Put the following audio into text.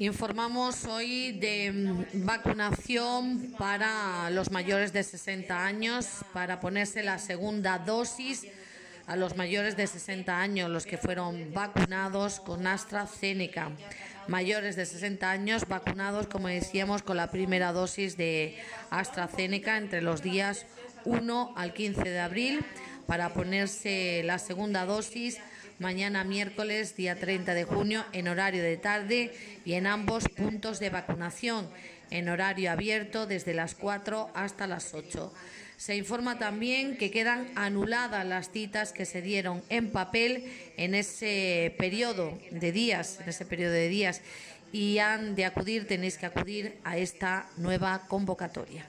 Informamos hoy de mm, vacunación para los mayores de 60 años, para ponerse la segunda dosis a los mayores de 60 años, los que fueron vacunados con AstraZeneca. Mayores de 60 años vacunados, como decíamos, con la primera dosis de AstraZeneca entre los días 1 al 15 de abril para ponerse la segunda dosis mañana miércoles, día 30 de junio, en horario de tarde y en ambos puntos de vacunación, en horario abierto desde las 4 hasta las 8. Se informa también que quedan anuladas las citas que se dieron en papel en ese periodo de días, en ese periodo de días, y han de acudir, tenéis que acudir a esta nueva convocatoria.